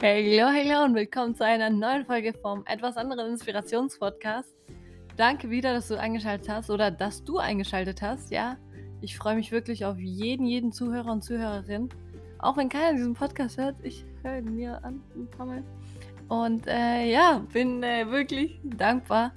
Hallo, hallo und willkommen zu einer neuen Folge vom etwas anderen Inspirationspodcast. Danke wieder, dass du eingeschaltet hast oder dass du eingeschaltet hast. Ja, ich freue mich wirklich auf jeden, jeden Zuhörer und Zuhörerin. Auch wenn keiner diesen Podcast hört, ich höre ihn mir an ein paar Mal. Und äh, ja, bin äh, wirklich dankbar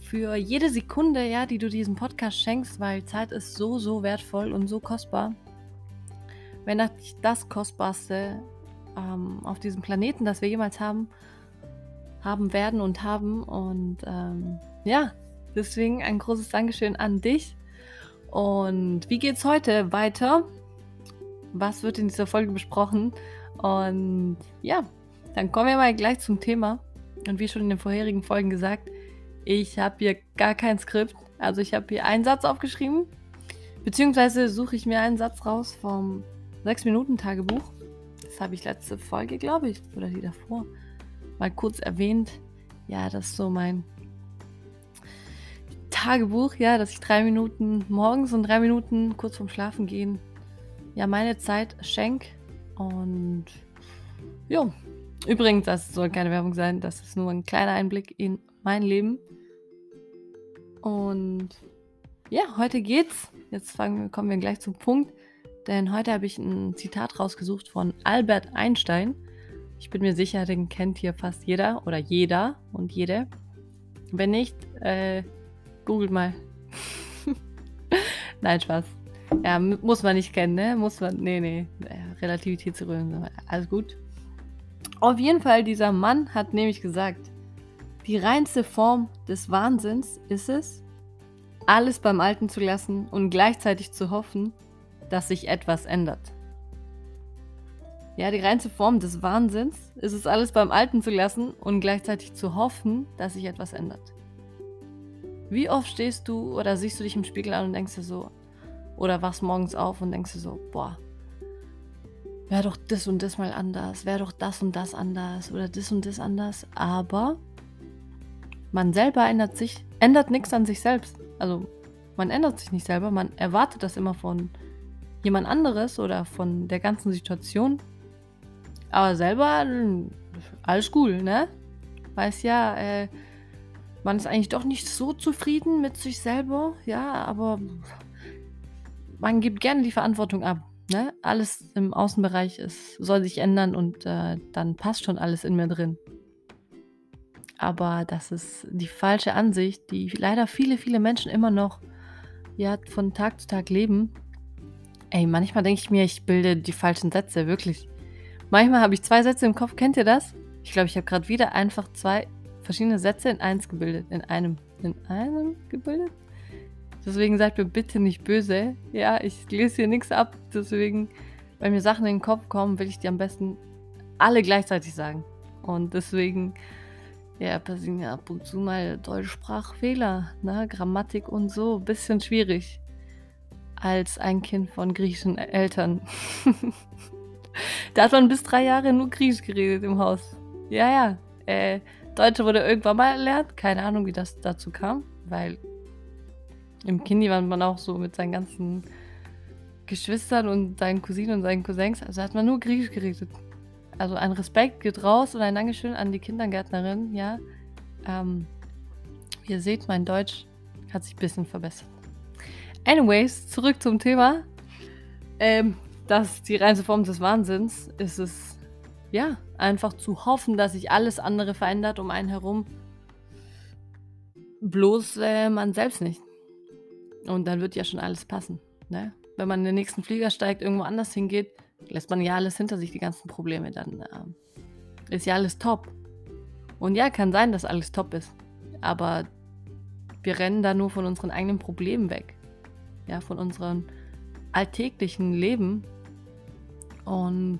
für jede Sekunde, ja, die du diesem Podcast schenkst, weil Zeit ist so, so wertvoll und so kostbar. Wenn nicht das Kostbarste ähm, auf diesem Planeten, das wir jemals haben, haben werden und haben. Und ähm, ja, deswegen ein großes Dankeschön an dich. Und wie geht's heute weiter? Was wird in dieser Folge besprochen? Und ja, dann kommen wir mal gleich zum Thema. Und wie schon in den vorherigen Folgen gesagt, ich habe hier gar kein Skript. Also ich habe hier einen Satz aufgeschrieben, beziehungsweise suche ich mir einen Satz raus vom 6-Minuten-Tagebuch habe ich letzte Folge, glaube ich, oder die davor, mal kurz erwähnt. Ja, das ist so mein Tagebuch, ja, dass ich drei Minuten morgens und drei Minuten kurz vorm Schlafen gehen, ja, meine Zeit schenk. Und ja, übrigens, das soll keine Werbung sein, das ist nur ein kleiner Einblick in mein Leben. Und ja, heute geht's. Jetzt fangen, kommen wir gleich zum Punkt. Denn heute habe ich ein Zitat rausgesucht von Albert Einstein. Ich bin mir sicher, den kennt hier fast jeder oder jeder und jede. Wenn nicht, äh, googelt mal. Nein, Spaß. Ja, muss man nicht kennen, ne? Muss man. Nee, nee. Relativitätstheorie. Alles gut. Auf jeden Fall, dieser Mann hat nämlich gesagt, die reinste Form des Wahnsinns ist es, alles beim Alten zu lassen und gleichzeitig zu hoffen, dass sich etwas ändert. Ja, die reinste Form des Wahnsinns ist es alles beim Alten zu lassen und gleichzeitig zu hoffen, dass sich etwas ändert. Wie oft stehst du oder siehst du dich im Spiegel an und denkst dir so, oder wachst morgens auf und denkst dir so, boah, wäre doch das und das mal anders, wäre doch das und das anders oder das und das anders, aber man selber ändert sich, ändert nichts an sich selbst. Also man ändert sich nicht selber, man erwartet das immer von jemand anderes oder von der ganzen Situation. Aber selber, alles cool, ne? Weiß ja, äh, man ist eigentlich doch nicht so zufrieden mit sich selber, ja, aber man gibt gerne die Verantwortung ab. Ne? Alles im Außenbereich ist, soll sich ändern und äh, dann passt schon alles in mir drin. Aber das ist die falsche Ansicht, die leider viele, viele Menschen immer noch ja, von Tag zu Tag leben. Ey, manchmal denke ich mir, ich bilde die falschen Sätze, wirklich. Manchmal habe ich zwei Sätze im Kopf, kennt ihr das? Ich glaube, ich habe gerade wieder einfach zwei verschiedene Sätze in eins gebildet. In einem. In einem gebildet? Deswegen seid mir bitte nicht böse. Ja, ich lese hier nichts ab. Deswegen, wenn mir Sachen in den Kopf kommen, will ich die am besten alle gleichzeitig sagen. Und deswegen, ja, passieren ja ab und zu mal Deutschsprachfehler, ne? Grammatik und so. Bisschen schwierig als ein Kind von griechischen Eltern. da hat man bis drei Jahre nur Griechisch geredet im Haus. Ja, ja. Äh, Deutsche wurde irgendwann mal erlernt. Keine Ahnung, wie das dazu kam, weil im Kindi war man auch so mit seinen ganzen Geschwistern und seinen Cousinen und seinen Cousins. Also hat man nur Griechisch geredet. Also ein Respekt geht raus und ein Dankeschön an die Kindergärtnerin. Ja, ähm, ihr seht, mein Deutsch hat sich ein bisschen verbessert. Anyways, zurück zum Thema. Ähm, das ist die reinste Form des Wahnsinns ist es, ja, einfach zu hoffen, dass sich alles andere verändert um einen herum. Bloß äh, man selbst nicht. Und dann wird ja schon alles passen. Ne? Wenn man in den nächsten Flieger steigt, irgendwo anders hingeht, lässt man ja alles hinter sich, die ganzen Probleme. Dann äh, ist ja alles top. Und ja, kann sein, dass alles top ist. Aber wir rennen da nur von unseren eigenen Problemen weg ja, von unserem alltäglichen Leben. Und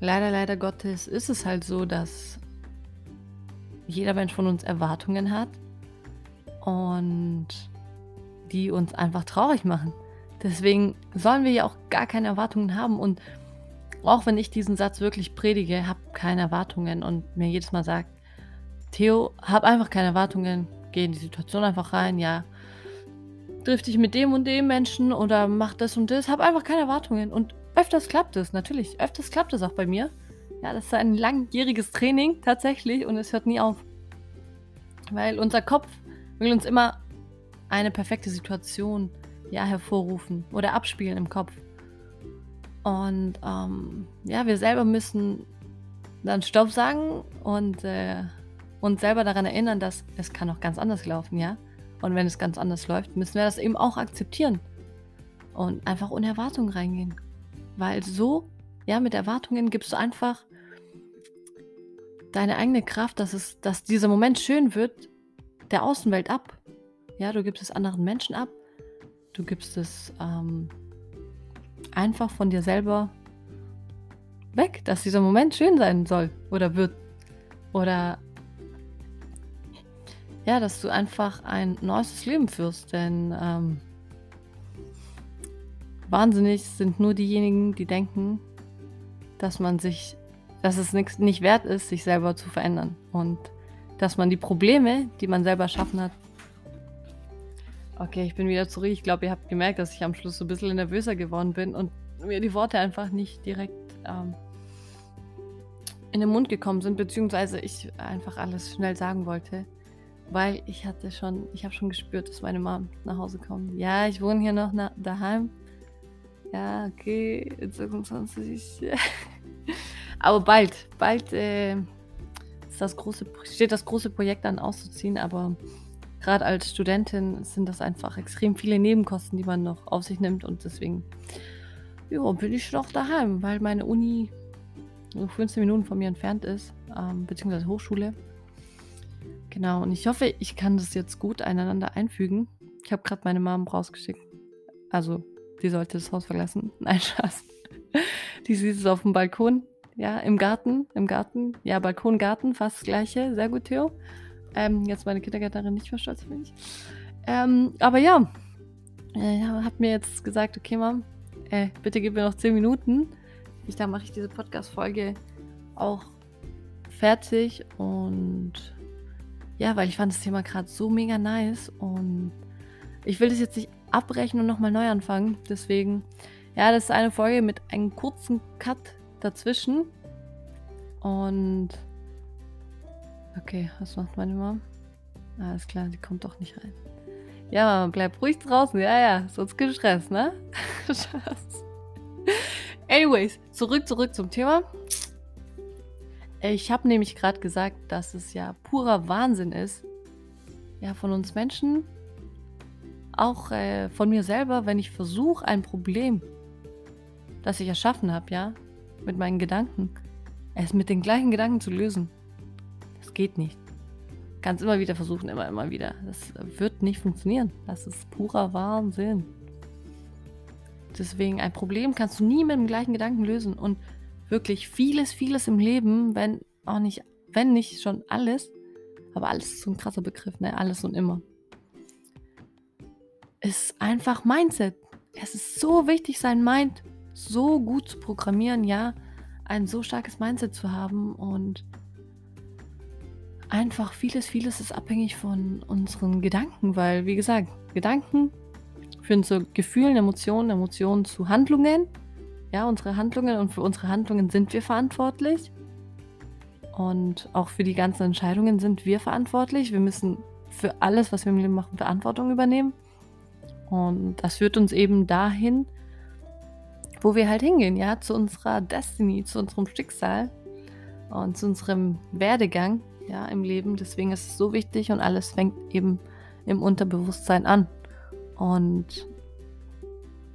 leider, leider Gottes ist es halt so, dass jeder Mensch von uns Erwartungen hat und die uns einfach traurig machen. Deswegen sollen wir ja auch gar keine Erwartungen haben. Und auch wenn ich diesen Satz wirklich predige, habe keine Erwartungen und mir jedes Mal sagt, Theo, hab einfach keine Erwartungen, geh in die Situation einfach rein, ja, triff dich mit dem und dem Menschen oder mach das und das. Hab einfach keine Erwartungen. Und öfters klappt es, natürlich. Öfters klappt es auch bei mir. Ja, das ist ein langjähriges Training tatsächlich und es hört nie auf. Weil unser Kopf will uns immer eine perfekte Situation ja, hervorrufen oder abspielen im Kopf. Und ähm, ja, wir selber müssen dann Stopp sagen und äh, uns selber daran erinnern, dass es kann auch ganz anders laufen, ja. Und wenn es ganz anders läuft, müssen wir das eben auch akzeptieren und einfach ohne Erwartungen reingehen. Weil so, ja, mit Erwartungen gibst du einfach deine eigene Kraft, dass, es, dass dieser Moment schön wird, der Außenwelt ab. Ja, du gibst es anderen Menschen ab. Du gibst es ähm, einfach von dir selber weg, dass dieser Moment schön sein soll oder wird. Oder ja, dass du einfach ein neues Leben führst. Denn ähm, wahnsinnig sind nur diejenigen, die denken, dass man sich, dass es nix, nicht wert ist, sich selber zu verändern. Und dass man die Probleme, die man selber erschaffen hat, Okay, ich bin wieder zurück. Ich glaube, ihr habt gemerkt, dass ich am Schluss so ein bisschen nervöser geworden bin und mir die Worte einfach nicht direkt ähm, in den Mund gekommen sind, beziehungsweise ich einfach alles schnell sagen wollte, weil ich hatte schon, ich habe schon gespürt, dass meine Mom nach Hause kommt. Ja, ich wohne hier noch daheim. Ja, okay, in 26. aber bald, bald äh, das große, steht das große Projekt an auszuziehen, aber gerade als Studentin sind das einfach extrem viele Nebenkosten, die man noch auf sich nimmt und deswegen ja, bin ich noch daheim, weil meine Uni nur 15 Minuten von mir entfernt ist, ähm, beziehungsweise Hochschule. Genau, und ich hoffe, ich kann das jetzt gut einander einfügen. Ich habe gerade meine Mom rausgeschickt. Also, die sollte das Haus verlassen. Nein, Spaß. Die sieht es auf dem Balkon. Ja, im Garten. Im Garten. Ja, Balkon, Garten, fast das gleiche. Sehr gut, Theo. Ähm, jetzt meine Kindergärtnerin nicht mehr stolz auf mich. Ähm, aber ja, äh, hat mir jetzt gesagt, okay, Mom, äh, bitte gib mir noch 10 Minuten. Ich, dann mache ich diese Podcast-Folge auch fertig und ja, weil ich fand das Thema gerade so mega nice und ich will das jetzt nicht abbrechen und nochmal neu anfangen. Deswegen, ja, das ist eine Folge mit einem kurzen Cut dazwischen. Und Okay, was macht meine Mom? Alles klar, die kommt doch nicht rein. Ja, bleib ruhig draußen. Ja, ja, sonst gestresst, ne? Anyways, zurück, zurück zum Thema. Ich habe nämlich gerade gesagt, dass es ja purer Wahnsinn ist, ja, von uns Menschen, auch äh, von mir selber, wenn ich versuche, ein Problem, das ich erschaffen habe, ja, mit meinen Gedanken, es mit den gleichen Gedanken zu lösen geht nicht. Kannst immer wieder versuchen, immer, immer wieder. Das wird nicht funktionieren. Das ist purer Wahnsinn. Deswegen, ein Problem kannst du nie mit dem gleichen Gedanken lösen. Und wirklich vieles, vieles im Leben, wenn auch nicht, wenn nicht schon alles, aber alles ist so ein krasser Begriff, ne? Alles und immer. Ist einfach Mindset. Es ist so wichtig, sein Mind so gut zu programmieren, ja, ein so starkes Mindset zu haben und einfach vieles, vieles ist abhängig von unseren Gedanken, weil, wie gesagt, Gedanken führen zu Gefühlen, Emotionen, Emotionen zu Handlungen. Ja, unsere Handlungen und für unsere Handlungen sind wir verantwortlich. Und auch für die ganzen Entscheidungen sind wir verantwortlich. Wir müssen für alles, was wir im Leben machen, Verantwortung übernehmen. Und das führt uns eben dahin, wo wir halt hingehen, ja, zu unserer Destiny, zu unserem Schicksal und zu unserem Werdegang ja, im Leben. Deswegen ist es so wichtig und alles fängt eben im Unterbewusstsein an. Und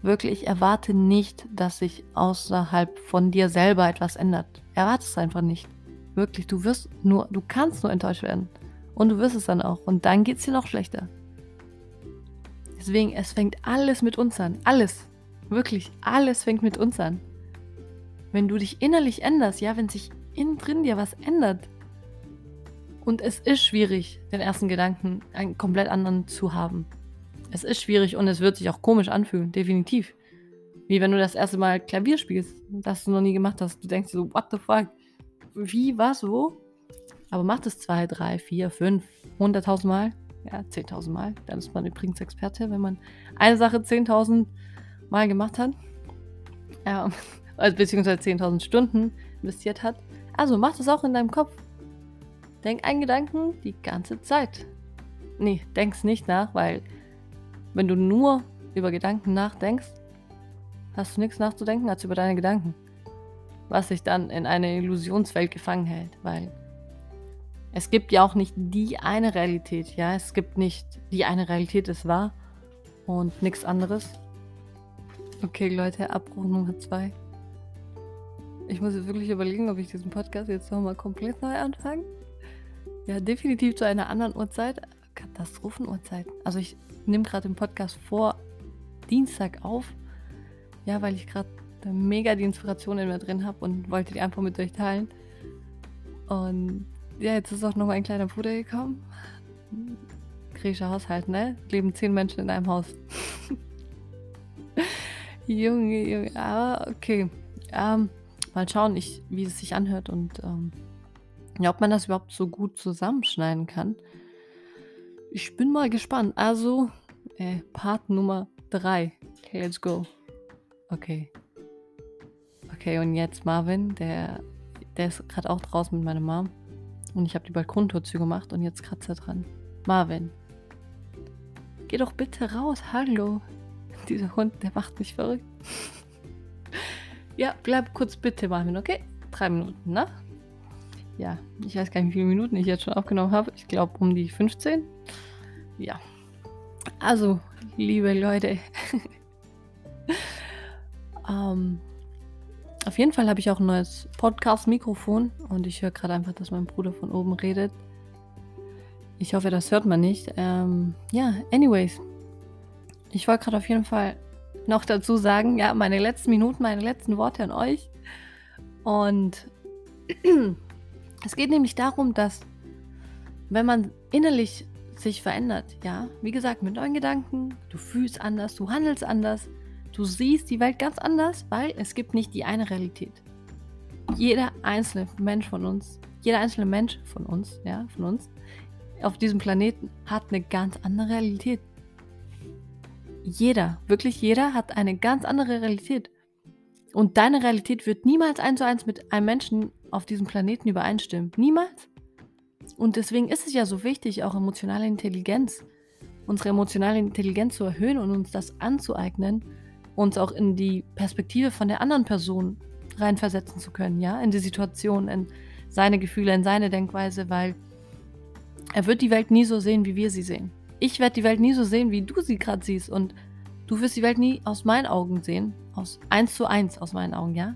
wirklich erwarte nicht, dass sich außerhalb von dir selber etwas ändert. Erwarte es einfach nicht. Wirklich, du wirst nur, du kannst nur enttäuscht werden. Und du wirst es dann auch. Und dann geht es dir noch schlechter. Deswegen, es fängt alles mit uns an. Alles. Wirklich, alles fängt mit uns an. Wenn du dich innerlich änderst, ja, wenn sich innen drin dir was ändert, und es ist schwierig, den ersten Gedanken einen komplett anderen zu haben. Es ist schwierig und es wird sich auch komisch anfühlen, definitiv. Wie wenn du das erste Mal Klavier spielst, das du noch nie gemacht hast. Du denkst so, what the fuck? Wie, was, wo? Aber mach das zwei, drei, vier, fünf, hunderttausend Mal. Ja, zehntausend Mal. Dann ist man übrigens Experte, wenn man eine Sache zehntausend Mal gemacht hat. Ja, also beziehungsweise zehntausend Stunden investiert hat. Also mach das auch in deinem Kopf. Denk einen Gedanken die ganze Zeit. Nee, denk's nicht nach, weil wenn du nur über Gedanken nachdenkst, hast du nichts nachzudenken als über deine Gedanken. Was dich dann in eine Illusionswelt gefangen hält, weil es gibt ja auch nicht die eine Realität, ja. Es gibt nicht die eine Realität ist wahr und nichts anderes. Okay, Leute, Abbruch Nummer zwei. Ich muss jetzt wirklich überlegen, ob ich diesen Podcast jetzt nochmal komplett neu anfange. Ja, definitiv zu einer anderen Uhrzeit. Katastrophenuhrzeit. Also ich nehme gerade den Podcast vor Dienstag auf. Ja, weil ich gerade mega die Inspiration in mir drin habe und wollte die einfach mit euch teilen. Und ja, jetzt ist auch noch ein kleiner Bruder gekommen. Griechischer Haushalt, ne? Leben zehn Menschen in einem Haus. Junge, Junge, aber okay. Ähm, mal schauen, ich, wie es sich anhört und ähm, ja, ob man das überhaupt so gut zusammenschneiden kann. Ich bin mal gespannt. Also, äh, Part Nummer 3. Okay, let's go. Okay. Okay, und jetzt Marvin, der, der ist gerade auch draußen mit meiner Mom. Und ich habe die Balkontür zugemacht und jetzt kratzt er dran. Marvin. Geh doch bitte raus. Hallo. Dieser Hund, der macht mich verrückt. ja, bleib kurz bitte, Marvin, okay? Drei Minuten, ne? Ja, ich weiß gar nicht, wie viele Minuten ich jetzt schon aufgenommen habe. Ich glaube um die 15. Ja. Also, liebe Leute. ähm, auf jeden Fall habe ich auch ein neues Podcast-Mikrofon und ich höre gerade einfach, dass mein Bruder von oben redet. Ich hoffe, das hört man nicht. Ähm, ja, anyways. Ich wollte gerade auf jeden Fall noch dazu sagen, ja, meine letzten Minuten, meine letzten Worte an euch. Und es geht nämlich darum, dass wenn man innerlich sich verändert, ja, wie gesagt, mit neuen Gedanken, du fühlst anders, du handelst anders, du siehst die Welt ganz anders, weil es gibt nicht die eine Realität. Jeder einzelne Mensch von uns, jeder einzelne Mensch von uns, ja, von uns, auf diesem Planeten hat eine ganz andere Realität. Jeder, wirklich jeder hat eine ganz andere Realität. Und deine Realität wird niemals eins zu eins mit einem Menschen auf diesem Planeten übereinstimmen. Niemals. Und deswegen ist es ja so wichtig, auch emotionale Intelligenz, unsere emotionale Intelligenz zu erhöhen und uns das anzueignen, uns auch in die Perspektive von der anderen Person reinversetzen zu können, ja, in die Situation, in seine Gefühle, in seine Denkweise, weil er wird die Welt nie so sehen, wie wir sie sehen. Ich werde die Welt nie so sehen, wie du sie gerade siehst und du wirst die Welt nie aus meinen Augen sehen, aus eins zu eins aus meinen Augen, ja.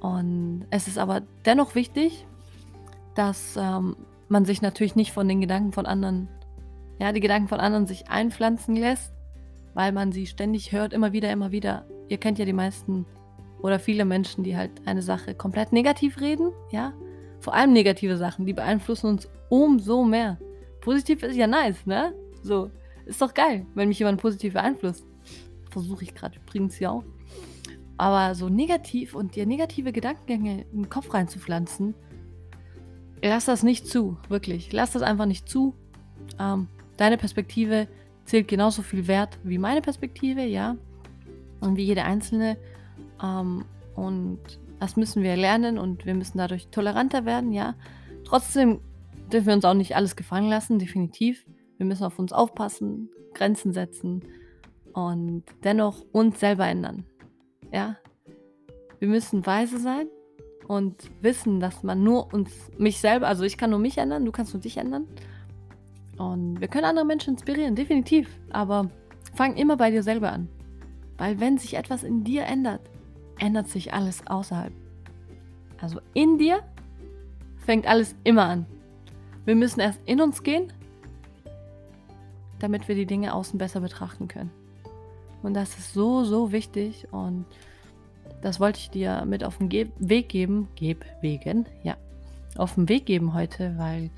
Und es ist aber dennoch wichtig, dass ähm, man sich natürlich nicht von den Gedanken von anderen, ja, die Gedanken von anderen sich einpflanzen lässt, weil man sie ständig hört, immer wieder, immer wieder. Ihr kennt ja die meisten oder viele Menschen, die halt eine Sache komplett negativ reden, ja. Vor allem negative Sachen, die beeinflussen uns umso mehr. Positiv ist ja nice, ne? So, ist doch geil, wenn mich jemand positiv beeinflusst. Versuche ich gerade übrigens ja auch. Aber so negativ und dir negative Gedankengänge in den Kopf reinzupflanzen, lass das nicht zu, wirklich. Lass das einfach nicht zu. Ähm, deine Perspektive zählt genauso viel wert wie meine Perspektive, ja. Und wie jede einzelne. Ähm, und das müssen wir lernen und wir müssen dadurch toleranter werden, ja. Trotzdem dürfen wir uns auch nicht alles gefallen lassen, definitiv. Wir müssen auf uns aufpassen, Grenzen setzen und dennoch uns selber ändern. Ja. Wir müssen weise sein und wissen, dass man nur uns, mich selber, also ich kann nur mich ändern, du kannst nur dich ändern. Und wir können andere Menschen inspirieren, definitiv. Aber fang immer bei dir selber an. Weil wenn sich etwas in dir ändert, ändert sich alles außerhalb. Also in dir fängt alles immer an. Wir müssen erst in uns gehen, damit wir die Dinge außen besser betrachten können. Und das ist so, so wichtig. Und das wollte ich dir mit auf den Ge Weg geben. Geb wegen, ja. Auf den Weg geben heute, weil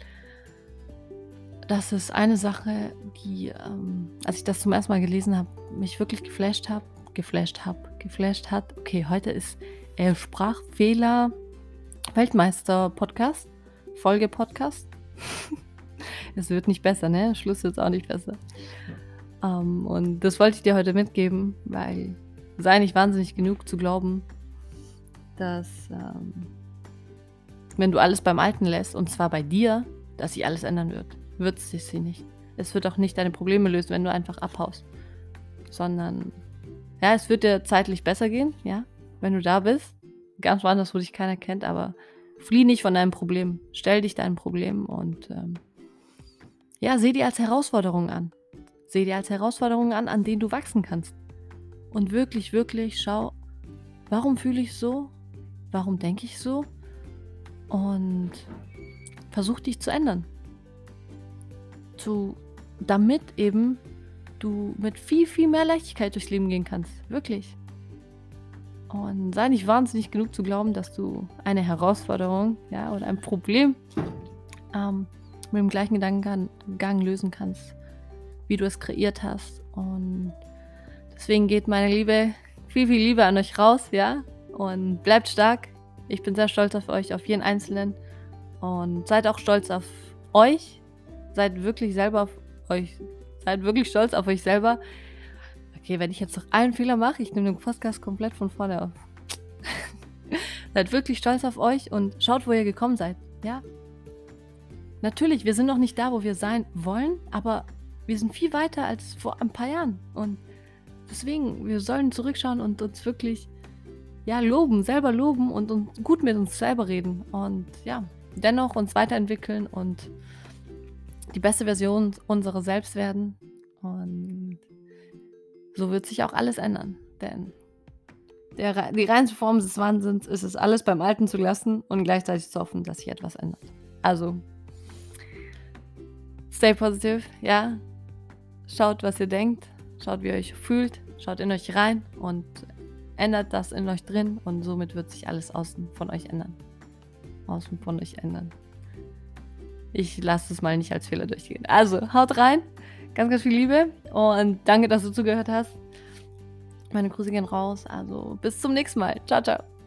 das ist eine Sache, die, ähm, als ich das zum ersten Mal gelesen habe, mich wirklich geflasht habe. Geflasht habe, geflasht hat. Okay, heute ist äh, Sprachfehler Weltmeister Podcast. Folge Podcast. es wird nicht besser, ne? Schluss wird auch nicht besser. Ähm, und das wollte ich dir heute mitgeben, weil sei nicht wahnsinnig genug zu glauben, dass ähm, wenn du alles beim Alten lässt, und zwar bei dir, dass sich alles ändern wird. Wird es sich nicht. Es wird auch nicht deine Probleme lösen, wenn du einfach abhaust. Sondern, ja, es wird dir zeitlich besser gehen, ja, wenn du da bist. Ganz woanders, wo dich keiner kennt, aber flieh nicht von deinem Problem. Stell dich deinem Problem und ähm, ja, seh dir als Herausforderung an. Seh dir als Herausforderung an, an denen du wachsen kannst. Und wirklich, wirklich schau, warum fühle ich so? Warum denke ich so? Und versuch dich zu ändern. Zu, damit eben du mit viel, viel mehr Leichtigkeit durchs Leben gehen kannst. Wirklich. Und sei nicht wahnsinnig genug zu glauben, dass du eine Herausforderung ja, oder ein Problem ähm, mit dem gleichen Gedankengang lösen kannst, wie du es kreiert hast. Und deswegen geht meine Liebe, viel, viel Liebe an euch raus, ja. Und bleibt stark. Ich bin sehr stolz auf euch, auf jeden Einzelnen. Und seid auch stolz auf euch. Seid wirklich selber auf euch. Seid wirklich stolz auf euch selber. Okay, wenn ich jetzt noch einen Fehler mache, ich nehme den Podcast komplett von vorne auf. seid wirklich stolz auf euch und schaut, wo ihr gekommen seid. Ja, Natürlich, wir sind noch nicht da, wo wir sein wollen, aber wir sind viel weiter als vor ein paar Jahren. Und deswegen, wir sollen zurückschauen und uns wirklich ja, loben, selber loben und, und gut mit uns selber reden. Und ja, dennoch uns weiterentwickeln und die beste Version unserer selbst werden. Und so wird sich auch alles ändern. Denn der, die reinste Form des Wahnsinns ist es, alles beim Alten zu lassen und gleichzeitig zu hoffen, dass sich etwas ändert. Also Stay positive, ja. Schaut, was ihr denkt. Schaut, wie ihr euch fühlt. Schaut in euch rein und ändert das in euch drin und somit wird sich alles außen von euch ändern. Außen von euch ändern. Ich lasse es mal nicht als Fehler durchgehen. Also, haut rein. Ganz, ganz viel Liebe und danke, dass du zugehört hast. Meine Grüße gehen raus. Also, bis zum nächsten Mal. Ciao, ciao.